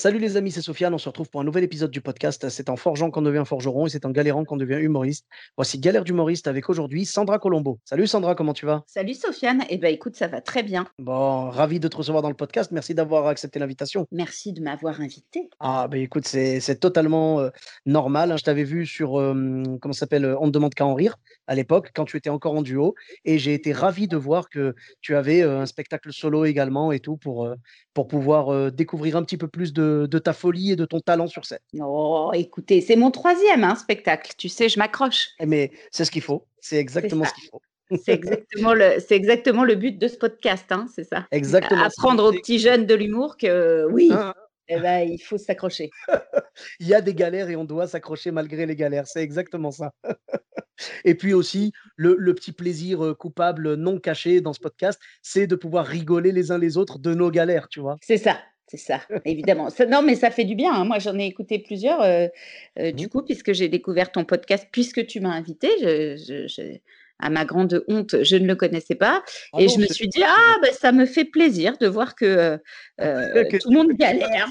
Salut les amis, c'est Sofiane. On se retrouve pour un nouvel épisode du podcast. C'est en forgeant qu'on devient forgeron et c'est en galérant qu'on devient humoriste. Voici Galère d'humoriste avec aujourd'hui Sandra Colombo. Salut Sandra, comment tu vas? Salut Sofiane, eh ben écoute, ça va très bien. Bon, ravi de te recevoir dans le podcast. Merci d'avoir accepté l'invitation. Merci de m'avoir invité. Ah, ben écoute, c'est totalement euh, normal. hein. Je t'avais vu sur, euh, comment ça s'appelle, euh, On ne demande qu'à en rire à l'époque, quand tu étais encore en duo. Et j'ai été ravi de voir que tu avais euh, un spectacle solo également et tout pour, euh, pour pouvoir euh, découvrir un petit peu plus de, de ta folie et de ton talent sur scène. Oh, écoutez, c'est mon troisième hein, spectacle. Tu sais, je m'accroche. Eh, Mais c'est ce qu'il faut. C'est exactement ce qu'il faut. C'est exactement le, c'est exactement le but de ce podcast, hein, c'est ça. Exactement. Apprendre aux petits jeunes de l'humour que oui, Hein, eh ben, il faut s'accrocher. Il y a des galères et on doit s'accrocher malgré les galères. C'est exactement ça. Et puis aussi, le, le petit plaisir euh, coupable non caché dans ce podcast, c'est de pouvoir rigoler les uns les autres de nos galères, tu vois. C'est ça, c'est ça, évidemment. Ça- non, mais ça fait du bien. hein. Moi, j'en ai écouté plusieurs, euh, euh, du coup, puisque j'ai découvert ton podcast, puisque tu m'as invité. Je, je- je- à ma grande honte, je ne le connaissais pas. Ah Et je me suis dit, ah, ben, ça me fait plaisir de voir que, euh, euh, que tout le monde galère.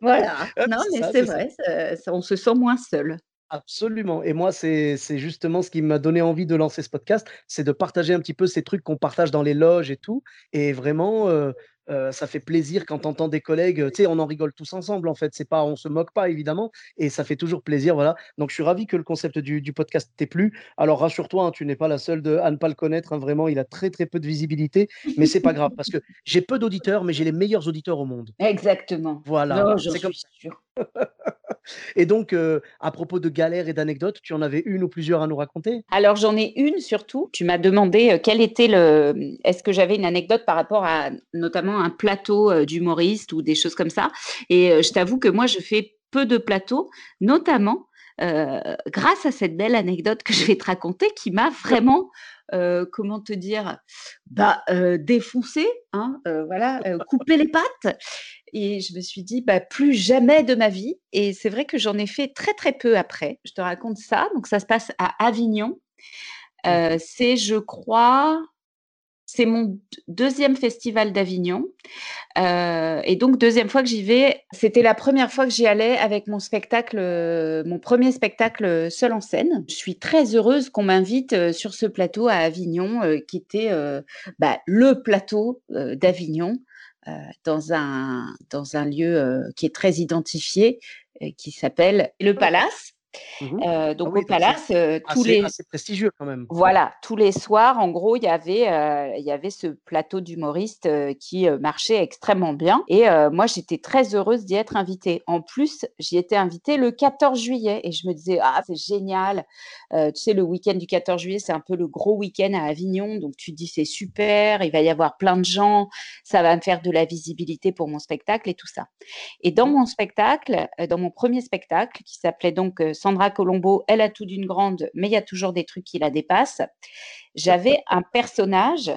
Voilà. Ah, Non, mais c'est vrai, ça- ça- on se sent moins seul. Absolument. Et moi, c'est justement ce qui m'a donné envie de lancer ce podcast, c'est de partager un petit peu ces trucs qu'on partage dans les loges et tout. Et vraiment, euh, euh, ça fait plaisir quand on entend des collègues, euh, tu sais, on en rigole tous ensemble en fait. C'est pas, on se moque pas évidemment, et ça fait toujours plaisir, voilà. Donc je suis ravi que le concept du, du podcast t'ait plu. Alors rassure-toi, hein, tu n'es pas la seule de, à ne pas le connaître. hein, vraiment, il a très très peu de visibilité, mais c'est pas grave parce que j'ai peu d'auditeurs, mais j'ai les meilleurs auditeurs au monde. Exactement. Voilà, c'est comme suis sûre. Et donc, euh, à propos de galères et d'anecdotes, tu en avais une ou plusieurs à nous raconter? Alors, j'en ai une surtout. Tu m'as demandé euh, quel était le. Est-ce que j'avais une anecdote par rapport à notamment un plateau euh, d'humoriste ou des choses comme ça? Et euh, je t'avoue que moi, je fais peu de plateaux, notamment grâce à cette belle anecdote que je vais te raconter qui m'a vraiment. euh, comment te dire bah euh, défoncé hein, euh, voilà euh, couper les pattes. Et je me suis dit bah plus jamais de ma vie. Et c'est vrai que j'en ai fait très très peu après. Je te raconte ça. Donc ça se passe à Avignon. Euh, c'est, je crois, c'est mon deuxième festival d'Avignon. Euh, et donc, deuxième fois que j'y vais, c'était la première fois que j'y allais avec mon spectacle, euh, mon premier spectacle seul en scène. Je suis très heureuse qu'on m'invite euh, sur ce plateau à Avignon, qui était bah, le plateau d'Avignon, dans, un, dans un lieu qui est très identifié, qui s'appelle le Palace. Mhm. Euh, donc, oui, au Palace, euh, tous assez, les. assez prestigieux quand même. Voilà, tous les soirs, en gros, il y avait, euh, il y avait ce plateau d'humoristes qui marchait extrêmement bien. Et moi, j'étais très heureuse d'y être invitée. En plus, j'y étais invitée le 14 juillet et je me disais, ah, c'est génial. Tu sais, le week-end du 14 juillet, c'est un peu le gros week-end à Avignon. Donc, tu te dis, c'est super, il va y avoir plein de gens, ça va me faire de la visibilité pour mon spectacle et tout ça. Et dans mon spectacle, dans mon premier spectacle, qui s'appelait donc Sandra Colombo, elle a tout d'une grande, mais il y a toujours des trucs qui la dépassent, j'avais un personnage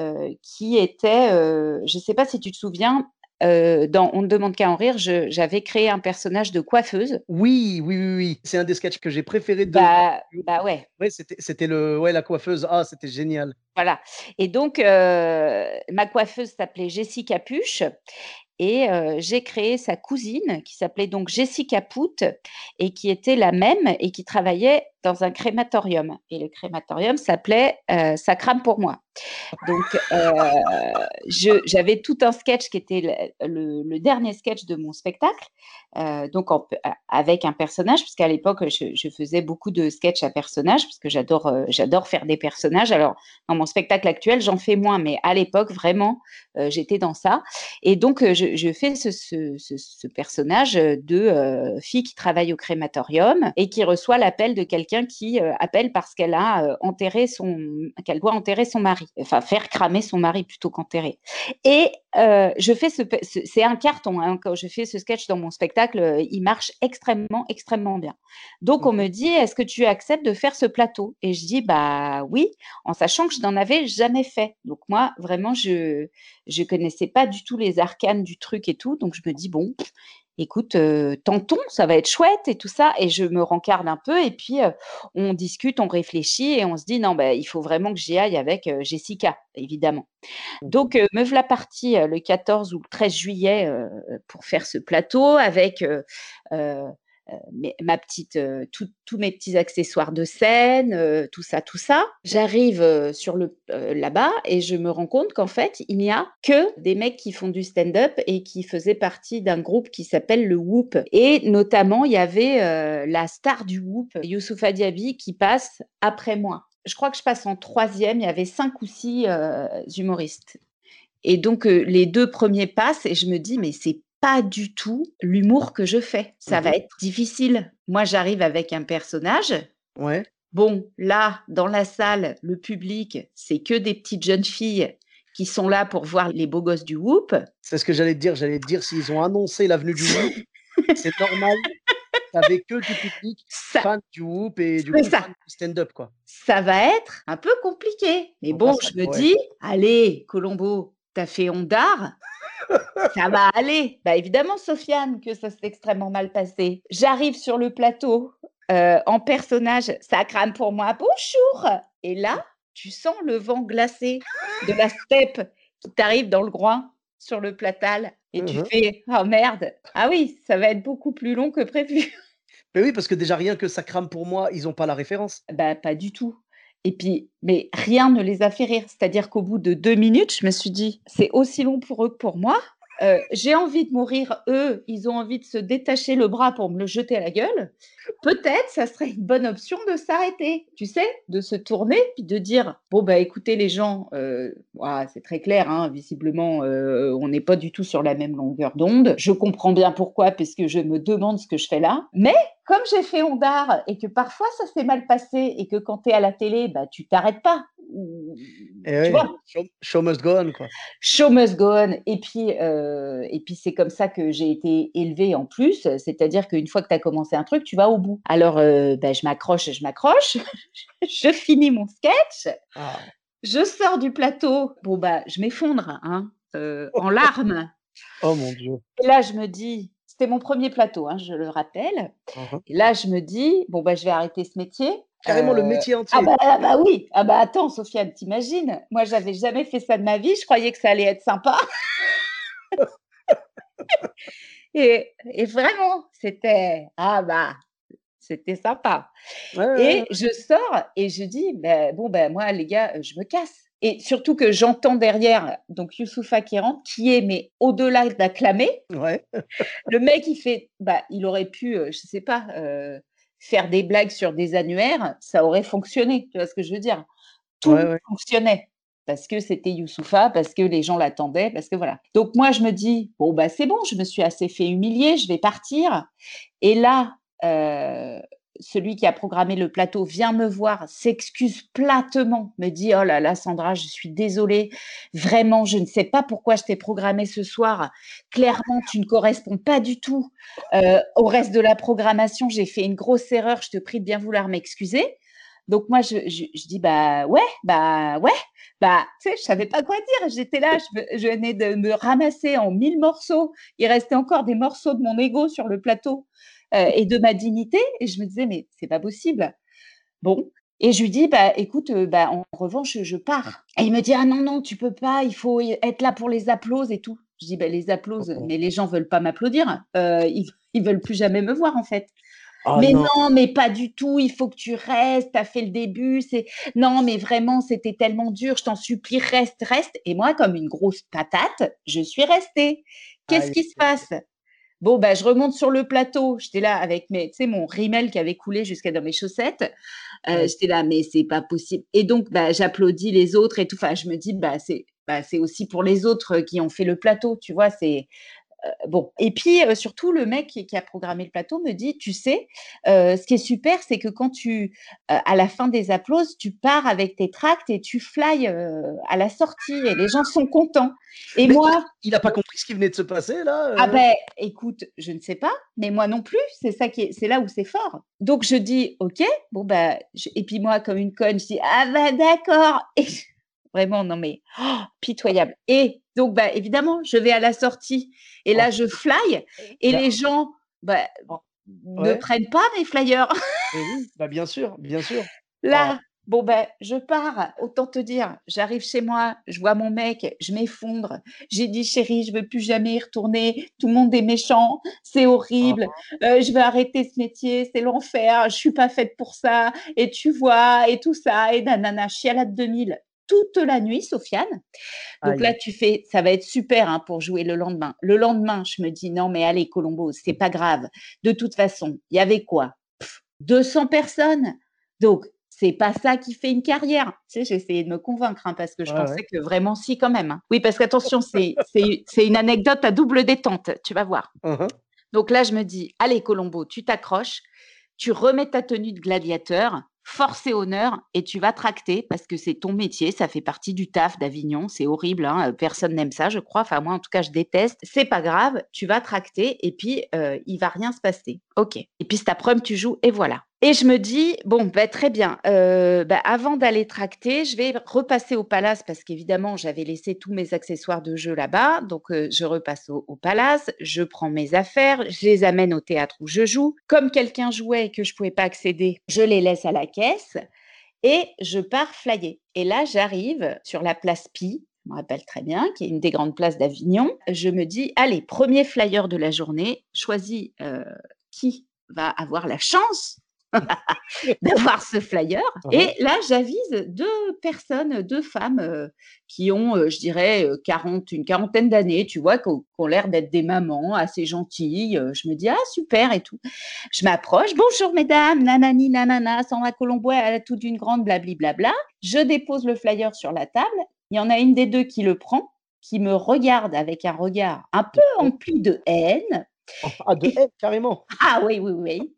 euh, qui était, euh, je ne sais pas si tu te souviens, euh, dans On ne demande qu'à en rire, j'avais créé un personnage de coiffeuse. Oui, oui, oui, oui. C'est un des sketchs que j'ai préféré de. Bah, bah ouais, Ouais, c'était, c'était le, ouais, la coiffeuse. Ah, c'était génial. Voilà. Et donc, euh, ma coiffeuse s'appelait Jessie Capuche. Et euh, j'ai créé sa cousine qui s'appelait donc Jessica Pout et qui était la même et qui travaillait dans un crématorium. Et le crématorium s'appelait euh, Ça crame pour moi. Donc, euh, j'avais tout un sketch qui était le, dernier sketch de mon spectacle, euh, donc en- avec un personnage, puisqu'à l'époque, je, faisais beaucoup de sketchs à personnages, parce que j'adore euh, j'adore faire des personnages. Alors, dans mon spectacle actuel, j'en fais moins, mais à l'époque, vraiment, euh, j'étais dans ça. Et donc, euh, je, fais ce, ce- ce- personnage de euh, fille qui travaille au crématorium et qui reçoit l'appel de quelqu'un quelqu'un qui appelle parce qu'elle a enterré son, qu'elle doit enterrer son mari, enfin faire cramer son mari plutôt qu'enterrer. Et je fais ce, c'est un carton hein, quand je fais ce sketch dans mon spectacle, il marche extrêmement, extrêmement bien. Donc on me dit, est-ce que tu acceptes de faire ce plateau? Et je dis, bah oui, en sachant que je n'en avais jamais fait. Donc moi, vraiment, je je connaissais pas du tout les arcanes du truc et tout, donc je me dis bon, écoute, euh, tentons, ça va être chouette et tout ça. Et je me rencarde un peu et puis euh, on discute, on réfléchit et on se dit non, ben, il faut vraiment que j'y aille avec euh, Jessica, évidemment. Donc, me voilà partie le 14 ou le 13 juillet pour faire ce plateau avec euh, ma petite, euh, tous mes petits accessoires de scène, euh, tout ça, tout ça. J'arrive sur le là-bas et je me rends compte qu'en fait, il n'y a que des mecs qui font du stand-up et qui faisaient partie d'un groupe qui s'appelle le Whoop. Et notamment, il y avait la star du Whoop, Youssoufa Diaby, qui passe après moi. Je crois que je passe en troisième. Il y avait cinq ou six humoristes. Et donc, les deux premiers passent et je me dis, mais c'est pas du tout l'humour que je fais. Ça va mmh être difficile. Moi, j'arrive avec un personnage. Ouais. Bon, là, dans la salle, le public, c'est que des petites jeunes filles qui sont là pour voir les beaux gosses du Whoop. C'est ce que j'allais te dire. J'allais te dire, s'ils ont annoncé l'avenue du Whoop, c'est normal. T'avais que du public fan du Whoop et du, stand-up, quoi. Ça va être un peu compliqué. Mais bon, je me dis, allez, Colombo, t'as fait Ondar ça va aller. Bah évidemment, Sofiane, que ça s'est extrêmement mal passé. J'arrive sur le plateau euh, en personnage, ça crame pour moi. Bonjour. Et là, tu sens le vent glacé de la steppe qui t'arrive dans le groin sur le platal et tu mmh fais oh merde. Ah oui, ça va être beaucoup plus long que prévu. Mais oui, parce que déjà rien que ça crame pour moi, ils n'ont pas la référence. Bah pas du tout. Et puis, mais rien ne les a fait rire. C'est-à-dire qu'au bout de deux minutes, je me suis dit, c'est aussi long pour eux que pour moi. Euh, j'ai envie de mourir, eux, ils ont envie de se détacher le bras pour me le jeter à la gueule. Peut-être, ça serait une bonne option de s'arrêter, tu sais, de se tourner puis de dire bon bah écoutez les gens, euh, c'est très clair, hein, visiblement euh, on n'est pas du tout sur la même longueur d'onde. Je comprends bien pourquoi, puisque je me demande ce que je fais là. Mais comme j'ai fait Ondar et que parfois ça s'est mal passé et que quand tu es à la télé, bah tu t'arrêtes pas. Eh show, must go on, quoi. Show must go on. Et puis, euh, et puis c'est comme ça que j'ai été élevée en plus. C'est-à-dire qu'une fois que tu as commencé un truc, tu vas au bout. Alors, euh, ben, je m'accroche, je m'accroche. je finis mon sketch. Ah. Je sors du plateau. Bon, bah, je m'effondre hein, euh, en larmes. Oh mon Dieu. Et là, je me dis, c'était mon premier plateau, hein, je le rappelle. Uh-huh. Et là, je me dis, bon, bah, je vais arrêter ce métier. Carrément le euh, métier entier. Ah bah, ah bah, oui. Ah bah attends, Sofiane, t'imagines? Moi, j'avais jamais fait ça de ma vie. Je croyais que ça allait être sympa. et, et, vraiment, c'était ah bah c'était sympa. et je sors et je dis ben bon ben moi les gars, je me casse. Et surtout que j'entends derrière donc Youssoufa qui rentre, qui est mais au-delà d'acclamer. Ouais. le mec il fait bah il aurait pu, euh, je sais pas. Euh, faire des blagues sur des annuaires, ça aurait fonctionné. Tu vois ce que je veux dire? Tout fonctionnait parce que c'était Youssoufa, parce que les gens l'attendaient, parce que voilà. Donc moi, je me dis, bon, bah c'est bon, je me suis assez fait humilier, je vais partir. Et là, euh, celui qui a programmé le plateau vient me voir, s'excuse platement, me dit Oh là là, Sandra, je suis désolée, vraiment, je ne sais pas pourquoi je t'ai programmé ce soir. Clairement, tu ne corresponds pas du tout euh, au reste de la programmation. J'ai fait une grosse erreur, je te prie de bien vouloir m'excuser. Donc moi, je, dis bah ouais, bah ouais, bah tu sais, je savais pas quoi dire. J'étais là, je, je, venais de me ramasser en mille morceaux. Il restait encore des morceaux de mon ego sur le plateau. Euh, et de ma dignité. Et je me disais, mais c'est pas possible. Bon. Et je lui dis, bah, écoute, euh, bah, en revanche, je pars. Et il me dit, ah non, non, tu peux pas, il faut être là pour les applauses et tout. Je dis, bah, les applauses, mais les gens veulent pas m'applaudir. Euh, ils, ils veulent plus jamais me voir, en fait. Oh mais non. mais pas du tout, il faut que tu restes, tu as fait le début, c'est non, mais vraiment, c'était tellement dur, je t'en supplie, reste, reste. Et moi, comme une grosse patate, je suis restée. Qu'est-ce qui se passe? Bon, bah, je remonte sur le plateau. J'étais là avec mes, tu sais, mon rimel qui avait coulé jusqu'à dans mes chaussettes. Euh, j'étais là, mais c'est pas possible. Et donc, bah, j'applaudis les autres et tout. Enfin, je me dis, bah, c'est, bah, c'est aussi pour les autres qui ont fait le plateau. Tu vois, c'est, bon, et puis surtout, le mec qui, a programmé le plateau me dit, tu sais, ce qui est super, c'est que quand tu, à la fin des applauses, tu pars avec tes tracts et tu fly à la sortie et les gens sont contents. Et moi, il n'a pas compris ce qui venait de se passer là. Ah ben, écoute, je ne sais pas, mais moi non plus. C'est ça qui, c'est là où c'est fort. Donc je dis, ok, bon ben, et puis moi comme une conne, je dis, ah ben d'accord. Et vraiment, non mais oh, pitoyable. Et donc, bah, évidemment, je vais à la sortie et là, je fly et les gens bah, ne prennent pas mes flyers. oui, bah, bien sûr, bien sûr. Là, bon, ben, je pars, autant te dire, j'arrive chez moi, je vois mon mec, je m'effondre. J'ai dit, chérie, je veux plus jamais y retourner. Tout le monde est méchant, c'est horrible. Euh, je vais arrêter ce métier, c'est l'enfer. Je suis pas faite pour ça. Et tu vois, et tout ça, et nanana, chialade 2000 toute la nuit, Sofiane. Donc là, tu fais, ça va être super hein, pour jouer le lendemain. Le lendemain, je me dis, non, mais allez, Colombo, c'est pas grave. De toute façon, il y avait quoi? 200 personnes. Donc, c'est pas ça qui fait une carrière. Tu sais, j'ai essayé de me convaincre hein, parce que je pensais que vraiment si quand même. Hein. Oui, parce qu'attention, c'est une anecdote à double détente, tu vas voir. Uh-huh. Donc là, je me dis, allez Colombo, tu t'accroches, tu remets ta tenue de gladiateur, force et honneur et tu vas tracter parce que c'est ton métier, ça fait partie du taf d'Avignon, c'est horrible, hein, personne n'aime ça, je crois. Enfin, moi, en tout cas, je déteste. C'est pas grave, tu vas tracter et puis euh, il va rien se passer. Ok. Et puis cet après-midi, tu joues et voilà. Et je me dis, bon, bah, très bien, euh, bah, avant d'aller tracter, je vais repasser au palace parce qu'évidemment, j'avais laissé tous mes accessoires de jeu là-bas. Donc, euh, je repasse au, palace, je prends mes affaires, je les amène au théâtre où je joue. Comme quelqu'un jouait et que je ne pouvais pas accéder, je les laisse à la caisse et je pars flyer. Et là, j'arrive sur la place Pi, je me rappelle très bien, qui est une des grandes places d'Avignon. Je me dis, allez, premier flyer de la journée, choisis euh, qui va avoir la chance d'avoir ce flyer. Et là, j'avise deux personnes, deux femmes euh, qui ont, euh, je dirais, 40, euh, une quarantaine d'années, tu vois, qui ont, l'air d'être des mamans assez gentilles. Je me dis, ah, super et tout. Je m'approche, bonjour mesdames, nanani, nanana, Sandra Colombo, elle a tout d'une grande blablabla. Je dépose le flyer sur la table. Il y en a une des deux qui le prend, qui me regarde avec un regard un peu empli de haine. Ah, de haine, carrément. Ah oui, oui, oui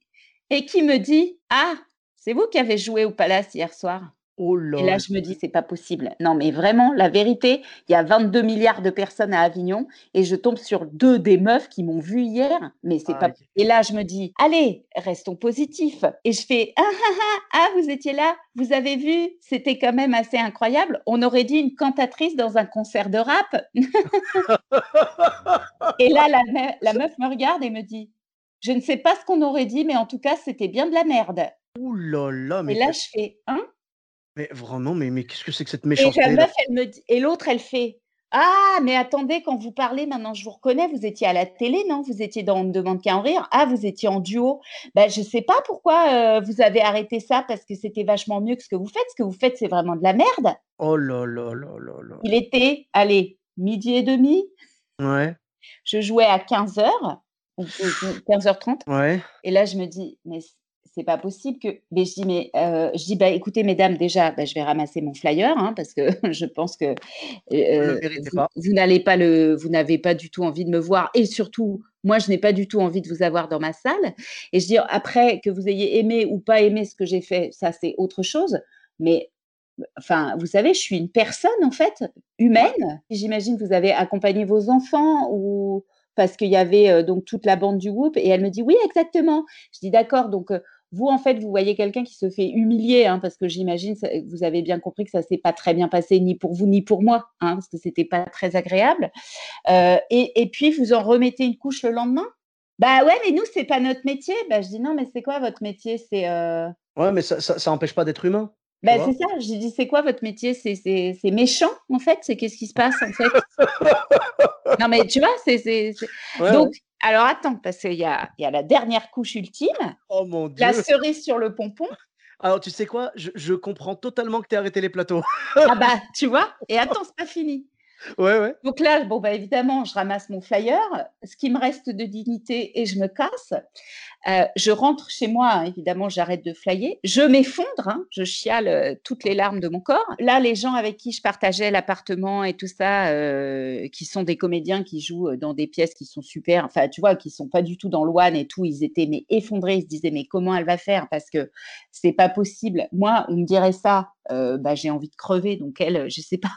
et qui me dit Ah, c'est vous qui avez joué au Palace hier soir Oh là. Et là, je me dis, c'est pas possible. Non, mais vraiment, la vérité, il y a 22 milliards de personnes à Avignon et je tombe sur deux des meufs qui m'ont vu hier. Mais c'est pas. Et là, je me dis, allez, restons positifs. Et je fais, ah, ah, ah, ah, vous étiez là, vous avez vu, c'était quand même assez incroyable. On aurait dit une cantatrice dans un concert de rap. et là, la, la meuf me regarde et me dit, je ne sais pas ce qu'on aurait dit, mais en tout cas, c'était bien de la merde. Ouh là là, mais. Et là, je fais, hein? Mais vraiment, mais, mais qu'est-ce que c'est que cette méchanceté Et elle me dit, et l'autre, elle fait, ah, mais attendez, quand vous parlez, maintenant je vous reconnais, vous étiez à la télé, non? Vous étiez dans On ne demande qu'à en rire. Ah, vous étiez en duo. Ben, je ne sais pas pourquoi euh, vous avez arrêté ça, parce que c'était vachement mieux que ce que vous faites. Ce que vous faites, c'est vraiment de la merde. Oh là là là là là. Il était, allez, midi et demi. Ouais. Je jouais à 15 heures. 15h30. Ouais. Et là, je me dis, mais c'est pas possible que. Mais je dis, mais euh, je dis, bah écoutez, mesdames, déjà, bah, je vais ramasser mon flyer, hein, parce que je pense que euh, vous, n'allez pas le, vous n'avez pas du tout envie de me voir, et surtout, moi, je n'ai pas du tout envie de vous avoir dans ma salle. Et je dis, après que vous ayez aimé ou pas aimé ce que j'ai fait, ça c'est autre chose. Mais Enfin, vous savez, je suis une personne en fait humaine. J'imagine que vous avez accompagné vos enfants ou parce qu'il y avait donc toute la bande du groupe et elle me dit oui exactement. Je dis d'accord donc vous en fait vous voyez quelqu'un qui se fait humilier hein, parce que j'imagine vous avez bien compris que ça s'est pas très bien passé ni pour vous ni pour moi hein, parce que c'était pas très agréable et, et, puis vous en remettez une couche le lendemain? Bah ouais mais nous c'est pas notre métier. Bah je dis non mais c'est quoi votre métier? C'est Ouais mais ça, ça, ça empêche pas d'être humain. Ben, c'est ça, j'ai dit, c'est quoi votre métier? C'est méchant, en fait? C'est qu'est-ce qui se passe, en fait? Non, mais tu vois, c'est. Donc, alors attends, parce qu'il y a, y a la dernière couche ultime. Oh mon Dieu La cerise sur le pompon. Alors, tu sais quoi? Je, je, comprends totalement que tu aies arrêté les plateaux. ah bah, tu vois? Et attends, c'est pas fini. Donc là, bon, bah, évidemment, je ramasse mon flyer, ce qui me reste de dignité et je me casse. Euh, je rentre chez moi, hein, évidemment, j'arrête de flyer. Je m'effondre, hein, je chiale euh, toutes les larmes de mon corps. Là, les gens avec qui je partageais l'appartement et tout ça, euh, qui sont des comédiens qui jouent dans des pièces qui sont super, enfin, tu vois, qui sont pas du tout dans l'ouane et tout, ils étaient mais effondrés, ils se disaient mais comment elle va faire? Parce que c'est pas possible. Moi, on me dirait ça, bah, j'ai envie de crever, donc elle, je sais pas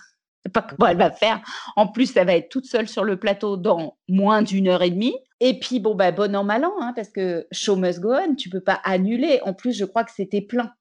pas comment elle va faire. En plus, ça va être toute seule sur le plateau dans moins d'une heure et demie. Et puis, bon, bah, bon an, mal an, hein, parce que show must go on, tu peux pas annuler. En plus, je crois que c'était plein.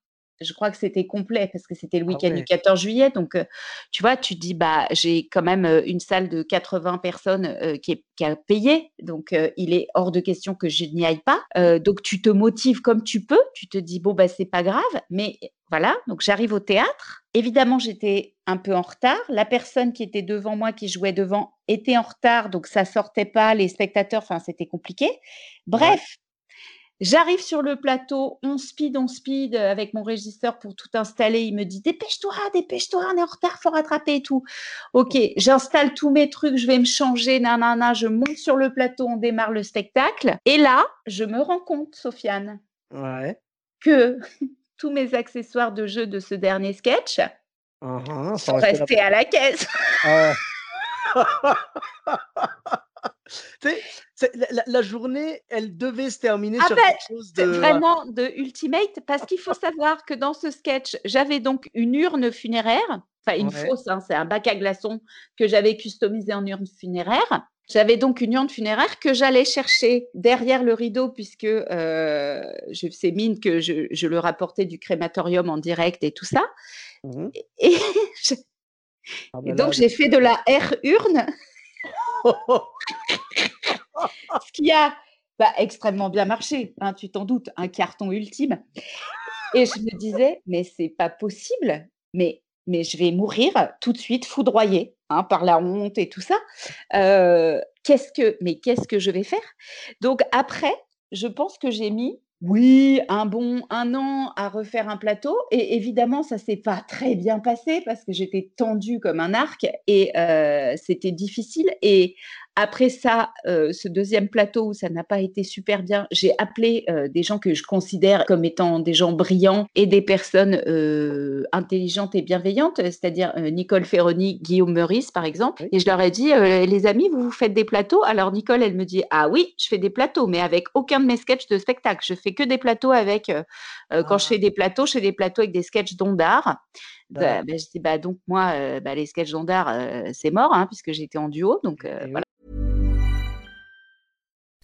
Je crois que c'était complet parce que c'était le ah week-end du 14 juillet. Donc, euh, tu vois, tu dis, bah, j'ai quand même euh, une salle de 80 personnes euh, qui, est, qui, a payé. Donc, il est hors de question que je n'y aille pas. donc, tu te motives comme tu peux. Tu te dis, bon, bah, c'est pas grave. Mais voilà, donc j'arrive au théâtre. Évidemment, j'étais un peu en retard. La personne qui était devant moi, qui jouait devant, était en retard, donc ça sortait pas. Les spectateurs, enfin, c'était compliqué. Bref, j'arrive sur le plateau, on speed, on speed avec mon régisseur pour tout installer. Il me dit dépêche-toi, dépêche-toi, on est en retard, faut rattraper et tout. Ok, j'installe tous mes trucs, je vais me changer, nanana, je monte sur le plateau, on démarre le spectacle. Et là, je me rends compte, Sofiane, que tous mes accessoires de jeu de ce dernier sketch uh-huh, sont restés à la caisse. Ah la, journée, elle devait se terminer ah sur ben, quelque chose de vraiment de ultimate parce qu'il faut savoir que dans ce sketch, j'avais donc une urne funéraire, enfin une fausse, hein, c'est un bac à glaçons que j'avais customisé en urne funéraire. J'avais donc une urne funéraire que j'allais chercher derrière le rideau puisque euh, je sais mine que je, le rapportais du crématorium en direct et tout ça. Mmh et, ah bah donc j'ai fait de la air urne, ce qui a bah, extrêmement bien marché, hein, tu t'en doutes, un carton ultime. Et je me disais, mais c'est pas possible, mais mais je vais mourir tout de suite foudroyée hein, par la honte et tout ça. Euh, qu'est-ce que, mais qu'est-ce que je vais faire? Donc après, je pense que j'ai mis oui, un bon un an à refaire un plateau et évidemment ça s'est pas très bien passé parce que j'étais tendue comme un arc et euh, c'était difficile et après ça, euh, ce deuxième plateau où ça n'a pas été super bien, j'ai appelé euh, des gens que je considère comme étant des gens brillants et des personnes euh, intelligentes et bienveillantes, c'est-à-dire Nicole Ferroni, Guillaume Meurice par exemple. Et je leur ai dit, les amis, vous vous faites des plateaux? Alors Nicole, elle me dit, ah oui, je fais des plateaux, mais avec aucun de mes sketchs de spectacle. Je fais que des plateaux avec, quand je ah. fais des plateaux, je fais des plateaux avec des sketchs d'art. Bah, bah, je dis, bah, donc moi, bah, les sketchs d'art, c'est mort, hein, puisque j'étais en duo. Donc voilà.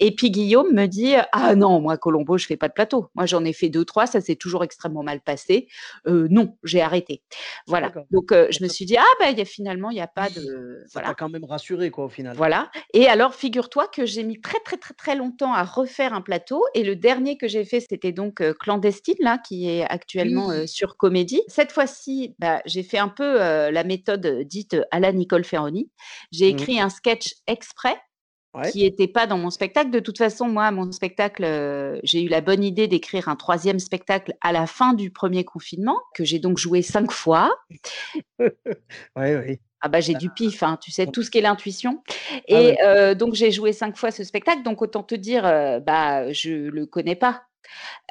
Et puis Guillaume me dit Ah non, moi, Colombo, je fais pas de plateau. Moi, j'en ai fait deux, trois, ça s'est toujours extrêmement mal passé. Euh, non, j'ai arrêté. Voilà. Donc, euh, je me suis dit Ah, ben, y a, finalement, il n'y a pas de. Ça t'a quand même rassuré, quoi, au final. Voilà. Et alors, figure-toi que j'ai mis très, très, très, très longtemps à refaire un plateau. Et le dernier que j'ai fait, c'était donc euh, Clandestine, là, qui est actuellement sur Comédie. Cette fois-ci, bah, j'ai fait un peu la méthode dite à la Nicole Ferroni. J'ai mmh. écrit un sketch exprès qui n'était pas dans mon spectacle. De toute façon, moi, mon spectacle, euh, j'ai eu la bonne idée d'écrire un troisième spectacle à la fin du premier confinement, que j'ai donc joué cinq fois. oui, oui. Ah bah j'ai du pif, hein, tu sais, tout ce qui est l'intuition. Ah Et euh, donc j'ai joué cinq fois ce spectacle, donc autant te dire, euh, bah je le connais pas.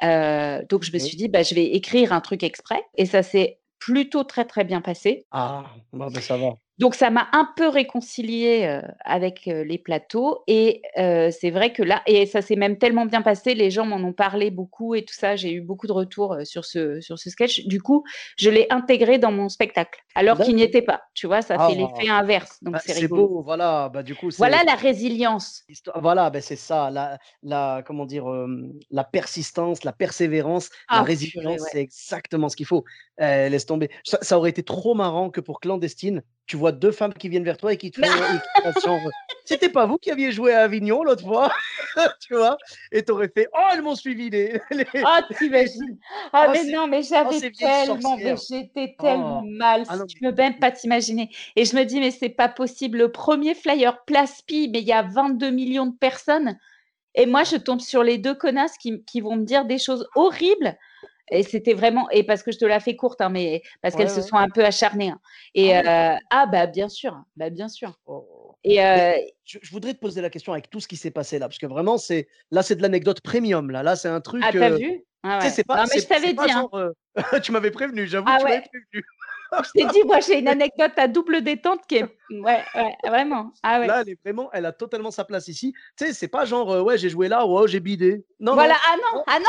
donc je me suis dit, bah je vais écrire un truc exprès, et ça s'est plutôt très très bien passé. Ah, bah, ça va. Donc ça m'a un peu réconciliée, avec, les plateaux et c'est vrai que là et ça s'est même tellement bien passé, les gens m'en ont parlé beaucoup et tout ça. J'ai eu beaucoup de retours, sur ce sur ce sketch. Du coup, je l'ai intégré dans mon spectacle, alors qu'il n'y était pas, tu vois? Ça fait l'effet Ah! inverse, donc Bah, c'est beau, voilà, bah, du coup, Voilà la résilience. Voilà, beh, c'est ça, la la comment dire? La persistance, la persévérance, la Ah purée, résilience, ouais. c'est exactement ce qu'il faut. Eh, laisse tomber. Ça ça aurait été trop marrant que pour Clandestine, tu vois 2 femmes qui viennent vers toi et qui te font «C'était pas vous qui aviez joué à Avignon l'autre fois?» tu vois? Et tu aurais fait: «Oh, elles m'ont suivi les les Oh, tu imagines? Ah oh, mais non, mais oh, j'avais vieilles tellement mais sorcières!» j'étais tellement Oh! mal, Ah tu peux même pas t'imaginer et je me dis: «Mais c'est pas possible, le 1er flyer Place Pi, mais il y a 22 000 000 de personnes et moi je tombe sur les 2 connasses qui qui vont me dire des choses horribles» et c'était vraiment et parce que je te la fais courte, hein, mais parce qu'elles Ouais, se ouais. sont un peu acharnées, hein Ah et ouais, carrément. ah bah, bien sûr, bah, bien sûr Oh! et Mais heu je je voudrais te poser la question avec tout ce qui s'est passé là, parce que vraiment c'est là, c'est de l'anecdote premium là. Là, c'est un Ah, truc, tu as heu, vu? Ah tu sais, ouais. c'est pas Non mais je t'avais dit, hein. genre, heu tu m'avais prévenu, j'avoue Ah tu m'avais ouais. prévenu. Je t'ai dit, moi j'ai une anecdote à double détente qui est ouais, ouais, vraiment. Ah ouais. Là, elle est vraiment elle a totalement sa place ici. Tu sais, c'est pas genre, «Ouais, j'ai joué là, oh, j'ai bidé». Non, Voilà, non, ah non, ah non!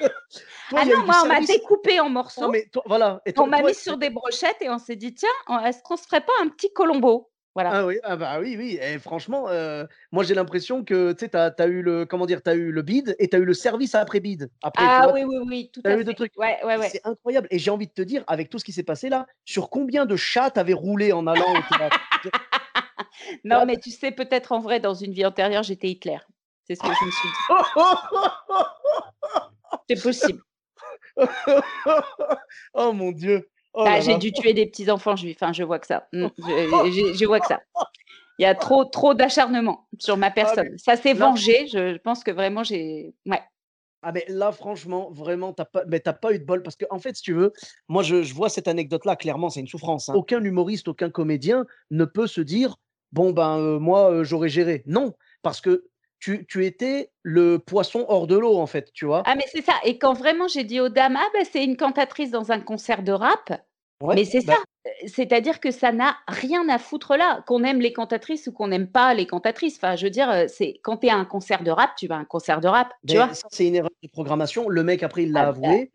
toi, Ah non, moi on m'a découpé en morceaux mais toi voilà et on m'a mis sur des brochettes et on s'est dit: «Tiens, est-ce qu'on se ferait pas un petit colombo?» Voilà. Ah oui, ah bah, oui, oui et franchement, heu, moi j'ai l'impression que, tu sais, as eu le comment dire? As eu le bide et tu as eu le service après tu Ah oui, oui, oui, tout as à eu 2 fait. trucs Ouais, ouais, ouais. c'est incroyable et j'ai envie de te dire, avec tout ce qui s'est passé là, sur combien de chats tu avais roulé en allant au Non, mais tu sais, peut-être en vrai, dans une vie antérieure, j'étais Hitler. C'est ce que je me suis dit. C'est possible. Oh mon Dieu! Oh Bah, là j'ai là! dû tuer des petits enfants juifs, hein, je vois que ça. Mmh, je vois que ça. Il y a trop trop d'acharnement sur ma Ah mais personne. Ça s'est là vengé, je pense que vraiment j'ai ouais. Ah mais là franchement, vraiment, tu as pas mais pas eu de bol parce qu'en fait, si tu veux, moi je je vois cette anecdote-là, clairement, c'est une souffrance, hein. Aucun humoriste, aucun comédien ne peut se dire: «Bon ben, heu, moi, heu, j'aurais géré». Non, parce que tu tu étais le poisson hors de l'eau, en fait, tu vois? Ah mais c'est ça et quand vraiment j'ai dit aux dames: «Ah bah, c'est une cantatrice dans un concert de rap», Ouais, mais c'est ça, bah heu, c'est-à-dire que ça n'a rien à foutre là. Qu'on aime les cantatrices ou qu'on n'aime pas les cantatrices, enfin, je veux dire, heu, c'est quand tu es à un concert de rap, tu vas à un concert de rap, tu vois? ça, c'est une erreur de programmation. Le mec après, il Ah l'a bah, avoué.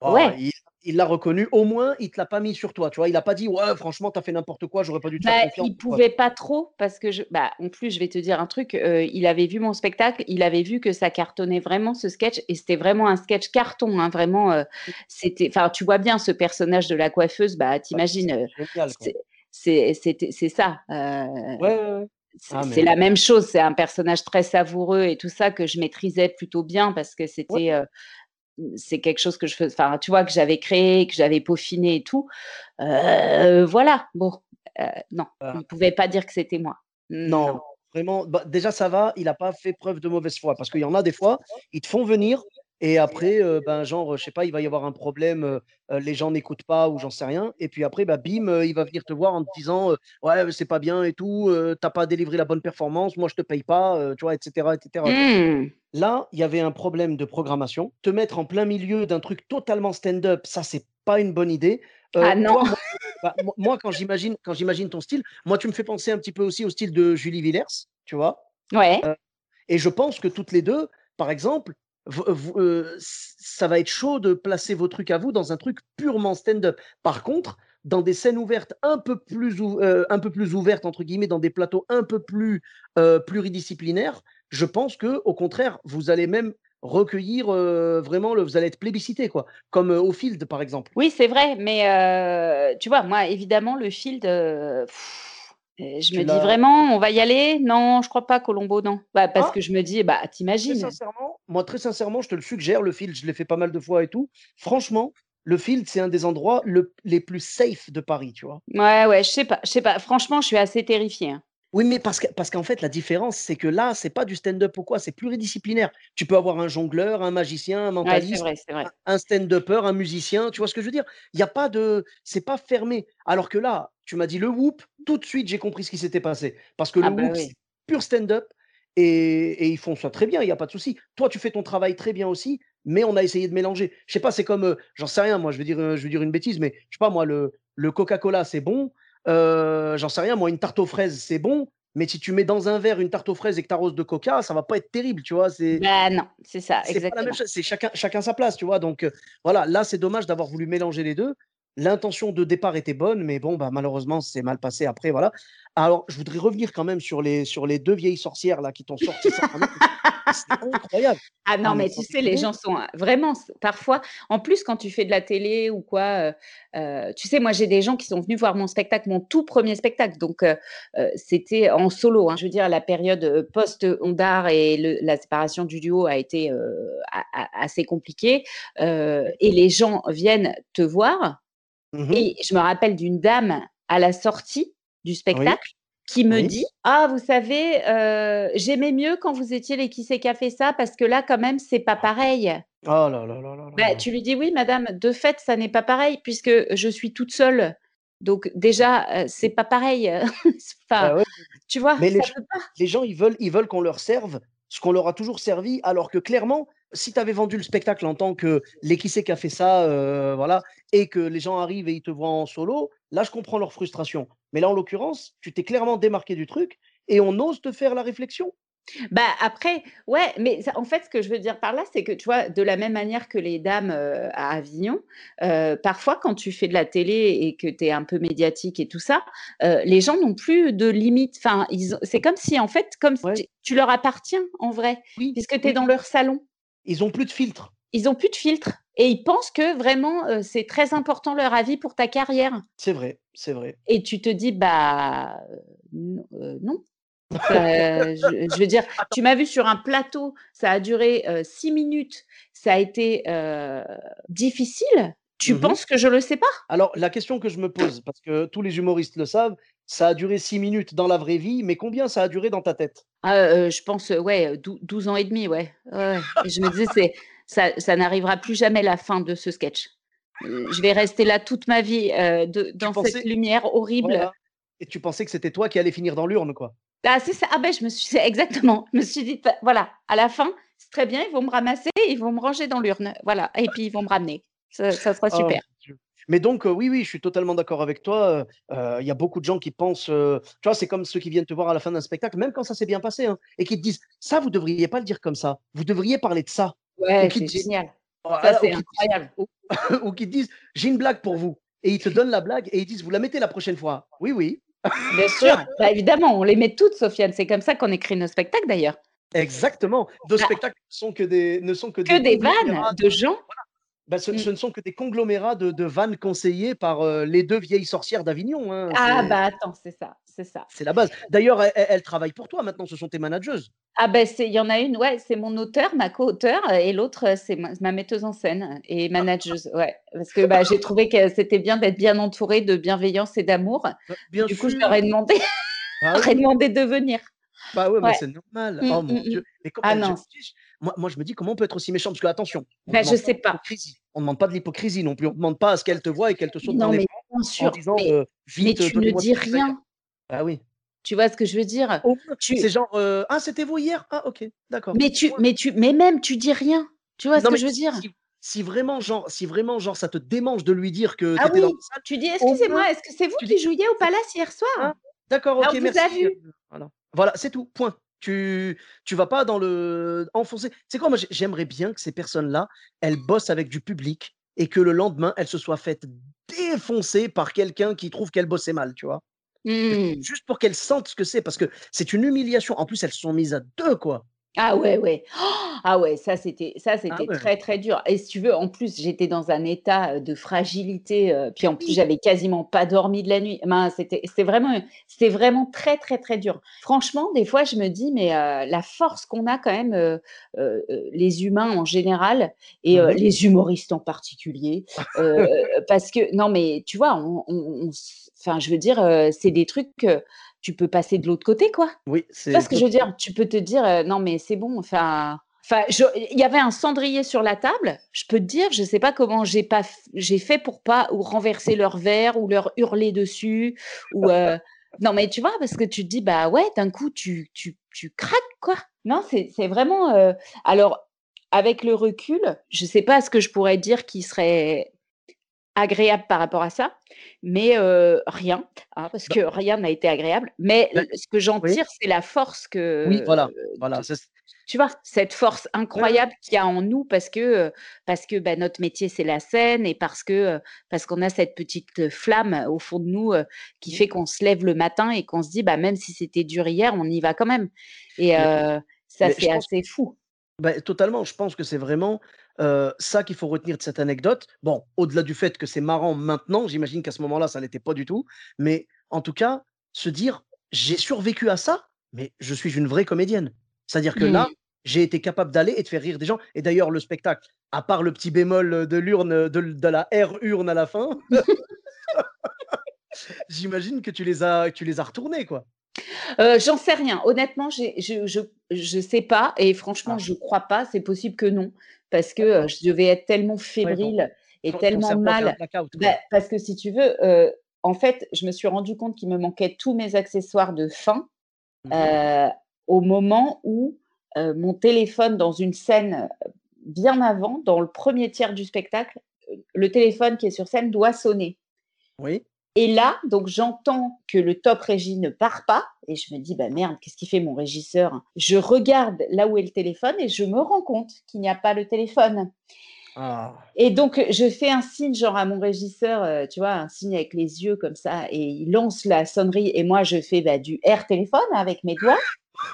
Oh, ouais. il il l'a reconnu. Au moins, il te l'a pas mis sur toi, tu vois? Il a pas dit: «Ouais, franchement, tu as fait n'importe quoi, j'aurais pas dû te faire Bah, confiance» il pouvait pas trop parce que je bah, en plus, je vais te dire un truc, heu, il avait vu mon spectacle, il avait vu que ça cartonnait vraiment ce sketch et c'était vraiment un sketch carton, hein, vraiment, heu, c'était enfin, tu vois bien ce personnage de la coiffeuse, bah, tu Bah, c'est ça, Ouais, ouais, c'est Ah mais la même chose, c'est un personnage très savoureux et tout ça que je maîtrisais plutôt bien parce que c'était, heu, mmh, c'est quelque chose que je fais enfin, tu vois, que j'avais créé, que j'avais peaufiné et tout. Heu, voilà, bon, heu, non, Ah. il pouvait pas dire que c'était moi. Non. Non, vraiment, bah, déjà ça va, il a pas fait preuve de mauvaise foi parce qu'il y en a des fois, ils te font venir et après, heu, ben, genre, heu, je sais pas, il va y avoir un problème, les gens n'écoutent pas ou j'en sais rien et puis après, bah, bim, il va venir te voir en te disant, «Ouais, c'est pas bien et tout, heu, tu as pas délivré la bonne performance, moi je te paye pas», tu vois? Et cetera et cetera, quoi. Mmh. Là, il y avait un problème de programmation. Te mettre en plein milieu d'un truc totalement stand-up, ça, c'est pas une bonne idée. Ah non. moi bah, moi quand j'imagine quand j'imagine ton style, moi, tu me fais penser un petit peu aussi au style de Julie Villers, tu vois? Ouais. Et je pense que toutes les 2, par exemple, heu, ç ça va être chaud de placer vos trucs à vous dans un truc purement stand-up. Par contre, dans des scènes ouvertes un peu plus heu, un peu plus «ouvertes» entre guillemets, dans des plateaux un peu plus, pluridisciplinaires, je pense qu'au contraire, vous allez même recueillir, vraiment vous allez être plébiscité, quoi. Comme, au Field, par exemple. Oui, c'est vrai, mais tu vois, moi, évidemment, le Field, et je me dis: «Vraiment, on va y aller? Non, je crois pas Colombo, non». Bah, parce ah! que je me dis: «Bah, tu Très imagines?» sincèrement, moi, très sincèrement, je te le suggère, le Field, je l'ai fait pas mal de fois et tout. Franchement, le Field, c'est un des endroits le les plus safe de Paris, tu vois? Ouais, ouais, je sais pas je sais pas. Franchement, je suis assez terrifiée, hein. Oui, mais parce que parce qu'en fait, la différence, c'est que là, c'est pas du stand-up ou quoi, c'est pluridisciplinaire. Tu peux avoir un jongleur, un magicien, un Ouais, mentaliste, vrai, un vrai. un stand-upper, un musicien, tu vois ce que je veux dire? Il y a pas de c'est pas fermé. Alors que là, tu m'as dit le Whoop, tout de suite, j'ai compris ce qui s'était passé. Parce que Ah le bah, Whoop, oui. c'est pur stand-up et et ils font ça très bien, il y a pas de souci. Toi, tu fais ton travail très bien aussi, mais on a essayé de mélanger. Je sais pas, c'est comme, heu, j'en sais rien moi, je vais dire, je vais dire une bêtise, mais je sais pas moi, le le Coca-Cola, c'est bon, j'en sais rien, moi, une tarte aux fraises, c'est bon, mais si tu mets dans un verre une tarte aux fraises et que tu arroses de coca, ça va pas être terrible, tu vois? C'est Bah, non, c'est ça, c'est pas la même exactement. chose, c'est chacun chacun sa place, tu vois? Donc, voilà, là, c'est dommage d'avoir voulu mélanger les 2. L'intention de départ était bonne, mais bon, bah, malheureusement, c'est mal passé après, voilà. Alors, je voudrais revenir quand même sur les sur les 2 vieilles sorcières là qui t'ont sorti ça, incroyable. Ah non, Non, mais tu sais, les gens sont, heu, vraiment parfois en plus, quand tu fais de la télé ou quoi, heu heu, tu sais, moi, j'ai des gens qui sont venus voir mon spectacle, mon tout 1er spectacle, donc heu, c'était en solo, hein. Je veux dire la période, post-Ondar et le la séparation du duo a été, heu, a a assez compliquée, et les gens viennent te voir Mmh mh. et je me rappelle d'une dame à la sortie du Oui, spectacle qui me oui. dit: «Ah, vous savez, heu, j'aimais mieux quand vous étiez les Qui c'est qui a fait ça parce que là, quand même, c'est pas pareil». Oh là là là là là Bah, tu lui dis: «Oui madame, de fait, ça n'est pas pareil puisque je suis toute seule, donc déjà, heu, c'est pas pareil». Enfin, Bah, ouais, tu vois? mais les Ça gens peut pas. les gens, ils veulent ils veulent qu'on leur serve ce qu'on leur a toujours servi, alors que clairement, si tu avais vendu le spectacle en tant que les Qui c'est qui a fait ça, heu, voilà et que les gens arrivent et ils te voient en solo, là, je comprends leur frustration. Mais là, en l'occurrence, tu t'es clairement démarqué du truc et on ose te faire la réflexion. Bah, après, ouais, mais ça en fait, ce que je veux dire par là, c'est que, tu vois, de la même manière que les dames, heu, à Avignon, heu, parfois quand tu fais de la télé et que tu es un peu médiatique et tout ça, heu, les gens n'ont plus de limites. Enfin, c'est comme si, en fait, comme Ouais. tu tu leur appartiens en vrai, Oui, puisque tu es oui, dans leur salon. Ils ont plus de filtre. Ils ont plus de filtre et ils pensent que vraiment, c'est très important leur avis pour ta carrière C'est vrai, c'est vrai. et tu te dis: «Bah, non». Enfin, je je veux dire, tu m'as vu sur un plateau, ça a duré, heu, 6 minutes, ça a été, heu, difficile? Tu Mmh mh. penses que je le sais pas? Alors, la question que je me pose, parce que tous les humoristes le savent, ça a duré 6 minutes dans la vraie vie, mais combien ça a duré dans ta tête? Ah, je pense, ouais, heu, dou 12 ans et demi, ouais. Je me disais: «C'est ça ça n'arrivera plus jamais la fin de ce sketch. Je vais rester là toute ma vie, de dans cette lumière horrible». voilà et tu pensais que c'était toi qui allais finir dans l'urne, quoi? Ah, c'est ça. Ah beh, je me suis c'est exactement. Je me suis dit: «Bah, voilà, à la fin, c'est très bien, ils vont me ramasser, ils vont me ranger dans l'urne, voilà et puis ils vont me ramener. Ça ça sera Oh super». Mais donc, heu, oui, oui, je suis totalement d'accord avec toi, heu, il y a beaucoup de gens qui pensent, heu, tu vois, c'est comme ceux qui viennent te voir à la fin d'un spectacle, même quand ça s'est bien passé, hein et qui te disent: «Ça, vous devriez pas le dire comme ça, vous devriez parler de ça» ou Ouais, c'est génial. Ça, voilà, ou c'est incroyable. ou ou qui te disent: «J'ai une blague pour vous» et ils te donnent la blague et ils disent: «Vous la mettez la prochaine fois». Oui, oui. Bien sûr. Bah, évidemment, on les met toutes, Sofiane. C'est comme ça qu'on écrit nos spectacles d'ailleurs. Exactement. Nos Bah spectacles sont que des ne sont que que des des vannes de de gens bah, ce mmh. ce ne sont que des conglomérats de de vannes conseillées par, heu, les 2 vieilles sorcières d'Avignon, hein, Ah bah, attends, c'est ça, c'est ça. c'est la base. D'ailleurs, elles elles travaillent pour toi maintenant, ce sont tes manageuses? Ah c'est il y en a une, ouais, c'est mon auteure, ma co-auteure et l'autre, heu, c'est ma ma metteuse en scène et manageuse, ouais. Parce que, bah, j'ai trouvé que c'était bien d'être bien entourée de bienveillance et d'amour. Bah, bien Du coup, je leur ai demandé je oui. demandé de venir. Bah, ouais, mais c'est normal. Mmh, Oh mmh mon mh. Dieu. Mais com Ah je non, tu sais, j moi moi, je me dis: «Comment on peut être aussi méchant?» parce que attention, on bah, je sais pas. On demande pas de l'hypocrisie non plus. On demande pas à ce qu'elles te voient et qu'elles te Mais sautent dans non, les mais bras bien en sûr, disant, mais mais «Vite, heu, tu ne dis toutes les bouteilles». rien. Bah, oui. Tu vois ce que je veux dire? C'est genre, heu: «Ah, c'était vous hier? Ah OK, d'accord, mais tu point». mais tu mais même tu dis rien. Tu vois ce que je veux dire? si si vraiment genre si vraiment genre ça te démange de lui dire que tu Ah dans oui, tu dis: «Excusez-moi, est-ce que c'est vous tu dis: qui jouiez au «C'est Palace hier ah, soir? d'accord, Ah, OK, on vous a merci», heu, vu». voilà. Voilà, c'est tout, point. Tu tu vas pas dans le enfoncer sais quoi? Moi, j'ai j'aimerais bien que ces personnes-là, elles bossent avec du public et que le lendemain, elles se soient faites défoncer par quelqu'un qui trouve qu'elles bossaient mal, tu vois? Mmh. Juste pour qu'elles sentent ce que c'est, parce que c'est une humiliation. En plus, elles sont mises à 2, quoi. Ah ouais, ouais. Ah ouais, ça c'était ça Ah c'était ouais. très, très dur et si tu veux, en plus, j'étais dans un état, de fragilité, puis en plus, oui! j'avais quasiment pas dormi de la nuit. Ben, c'était c'était vraiment c'était vraiment très, très, très dur. Franchement, des fois, je me dis: «Mais, la force qu'on a quand même, les humains en général et les humoristes en particulier», parce que non, mais tu vois, on on on s enfin, je veux dire, c'est des trucs que tu peux passer de l'autre côté, quoi. Oui, Tu c'est ce que je veux dire? Tu peux te dire, heu: «Non mais c'est bon», enfin enfin il y avait un cendrier sur la table, je peux te dire, je sais pas comment j'ai pas j'ai fait pour pas ou renverser leur verre ou leur hurler dessus ou heu non mais tu vois? Parce que tu te dis: «Bah ouais, d'un coup tu tu tu craques quoi». Non, c'est c'est vraiment, heu alors avec le recul, je sais pas ce que je pourrais dire qui serait agréable par rapport à ça, mais rien, hein, parce Bah que rien n'a été agréable. Mais bah, ce que j'en oui, tire, c'est la force oui, que voilà, voilà, c'est c tu vois? Cette force ouais, ouais, incroyable qu'il y a en nous parce que, heu, parce que, bah, notre métier, c'est la scène et parce que, parce qu'on a cette petite, flamme au fond de nous, qui mmh, fait qu'on se lève le matin et qu'on se dit: «Bah, même si c'était dur hier, on y va quand même» et ça, c'est assez fou. Bah, totalement, je pense que c'est vraiment, ça qu'il faut retenir de cette anecdote. Bon, au-delà du fait que c'est marrant maintenant, j'imagine qu'à ce moment-là, ça l'était pas du tout, mais en tout cas, se dire: «J'ai survécu à ça, mais je suis une vraie comédienne». C'est-à-dire que là, j'ai été capable d'aller et de faire rire des gens et d'ailleurs le spectacle, à part le petit bémol, de l'urne, de de la R urne à la fin, j'imagine que tu les as tu les as retournés, quoi? Heu, j'en sais rien. Honnêtement, je je sais pas et franchement, Ah, je crois pas. C'est possible que non, parce que, d'accord. je devais être tellement Ouais, fébrile et ton tellement mal. blackout, Bah, parce que si tu veux, heu, en fait, je me suis rendu compte qu'il me manquait tous mes accessoires de fin, Mmh au moment où, mon téléphone dans une scène, bien avant, dans le premier tiers du spectacle, le téléphone qui est sur scène doit sonner. Oui. Et là, donc j'entends que le top régie ne part pas et je me dis: «Bah, merde, qu'est-ce qu'il fait mon régisseur?» je regarde là où est le téléphone et je me rends compte qu'il n'y a pas le téléphone Ah! et donc je fais un signe genre à mon régisseur, heu, tu vois, un signe avec les yeux comme ça et il lance la sonnerie et moi je fais, bah, du air téléphone avec mes doigts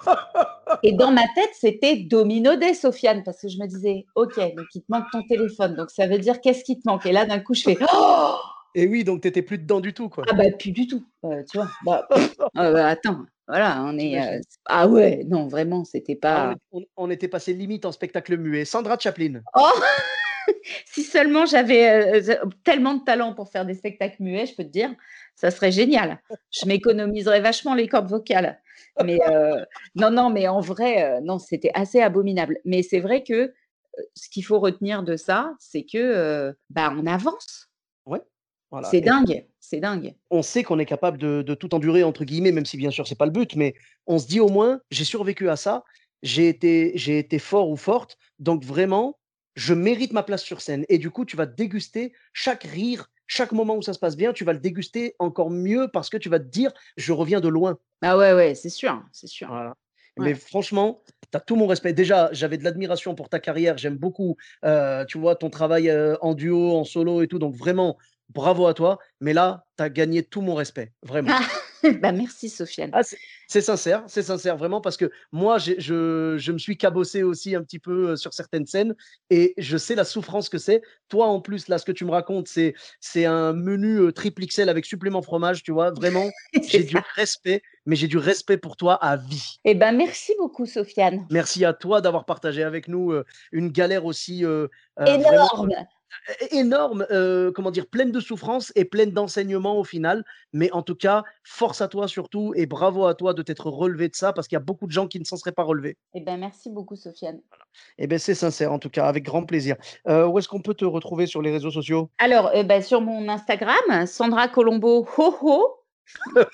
et dans ma tête, c'était Domino Day, Sofiane, parce que je me disais: «OK, donc il te manque ton téléphone, donc ça veut dire qu'est-ce qui te manque?» et là d'un coup je fais: «Oh!» Et oui, donc tu étais plus dedans du tout, quoi. Ah bah, plus du tout, heu, tu vois? Bah, ah bah, attends, voilà, on est, s ah ouais, non, vraiment, c'était Ah, pas est on on était passé limite en spectacle muet. Sandra Chaplin. oh! Si seulement j'avais, tellement de talent pour faire des spectacles muets, je peux te dire, ça serait génial. Je m'économiserais vachement les cordes vocales. Mais, non, non, mais en vrai, non, c'était assez abominable. Mais c'est vrai que, ce qu'il faut retenir de ça, c'est que, bah, on avance. Voilà C'est dingue, c'est dingue. on sait qu'on est capable de de «tout endurer» entre guillemets, même si bien sûr c'est pas le but, mais on se dit au moins: «J'ai survécu à ça, j'ai été j'ai été fort ou forte, donc vraiment, je mérite ma place sur scène» et du coup, tu vas déguster chaque rire, chaque moment où ça se passe bien, tu vas le déguster encore mieux parce que tu vas te dire: «Je reviens de loin». Ah ouais, ouais, c'est sûr, c'est sûr. Voilà. Ouais. Mais franchement, tu as tout mon respect. Déjà, j'avais de l'admiration pour ta carrière, j'aime beaucoup, heu, tu vois, ton travail, heu, en duo, en solo et tout, donc vraiment bravo à toi. Mais là, tu as gagné tout mon respect, vraiment. Ah! Bah, merci Sofiane. Ah, c'est sincère, c'est sincère vraiment parce que moi, je je me suis cabossé aussi un petit peu, heu, sur certaines scènes et je sais la souffrance que c'est. Toi, en plus, là, ce que tu me racontes, c'est c'est un menu, heu, triple XL avec supplément fromage, tu vois? Vraiment, j'ai du respect, mais j'ai du respect pour toi à vie. Eh ben, merci beaucoup Sofiane. Merci à toi d'avoir partagé avec nous, heu, une galère aussi, vraiment, Énorme! comment dire? Pleine de souffrance et pleine d'enseignements au final. Mais en tout cas, force à toi surtout et bravo à toi de t'être relevé de ça parce qu'il y a beaucoup de gens qui ne s'en seraient pas relevés. Eh ben, merci beaucoup Sofiane. Et beh, c'est sincère en tout cas, avec grand plaisir. Où est-ce qu'on peut te retrouver sur les réseaux sociaux? Alors, heu, bah, sur mon Instagram, Sandra Colombo ho ho.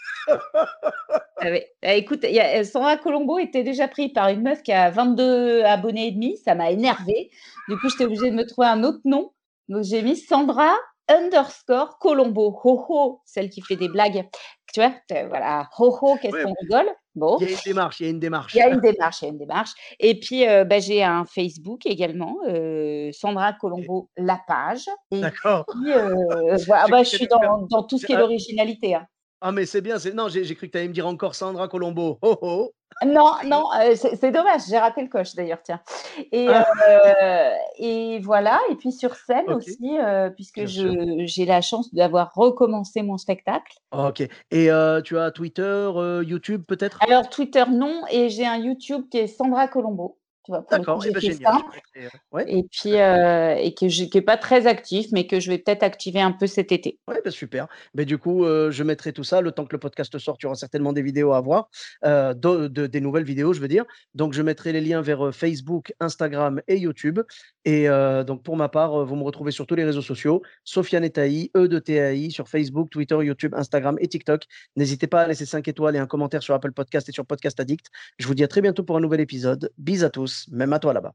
Ah ouais, ah écoute, il y a, heu, Sandra Colombo était déjà pris par une meuf qui a 22 abonnés et demi, ça m'a énervée. Du coup, j'étais obligée de me trouver un autre nom. Donc j'ai mis Sandra underscore Colombo, ho ho, celle qui fait des blagues. Tu vois? Voilà, ho ho, qu'est-ce Ouais, qu'on rigole? Bon. il y a une démarche, il y a une Il y démarche. a une démarche, il y a une démarche et puis, heu, bah, j'ai un Facebook également, heu, Sandra Colombo la page d'accord. heu, voilà, bah, je suis dans dans tout ce qui est ah l'originalité, hein. ah mais c'est bien, c'est non, j'ai j'ai cru que tu allais me dire encore Sandra Colombo. Oh oh! Non, non, heu, c'est dommage, j'ai raté le coche d'ailleurs, tiens. Et Ah. et voilà et puis sur scène aussi, heu, puisque j'ai la chance d'avoir recommencé mon spectacle. OK. Et tu as Twitter, YouTube peut-être? Alors Twitter non et j'ai un YouTube qui est Sandra Colombo, tu vois? Pour le coup, D'accord et ben ouais, Et puis, d'accord. heu et que je qui est pas très actif, mais que je vais peut-être activer un peu cet été. Ouais, bah, super. Beh, du coup, heu, je mettrai tout ça le temps que le podcast sorte, il y aura certainement des vidéos à voir, de de des nouvelles vidéos, je veux dire. Donc je mettrai les liens vers, Facebook, Instagram et YouTube et donc pour ma part, vous me retrouvez sur tous les réseaux sociaux, Sofiane et Tahi, E de T-A-I sur Facebook, Twitter, YouTube, Instagram et TikTok. N'hésitez pas à laisser 5 étoiles et un commentaire sur Apple Podcast et sur Podcast Addict. Je vous dis à très bientôt pour un nouvel épisode. Bis à même à toi là-bas.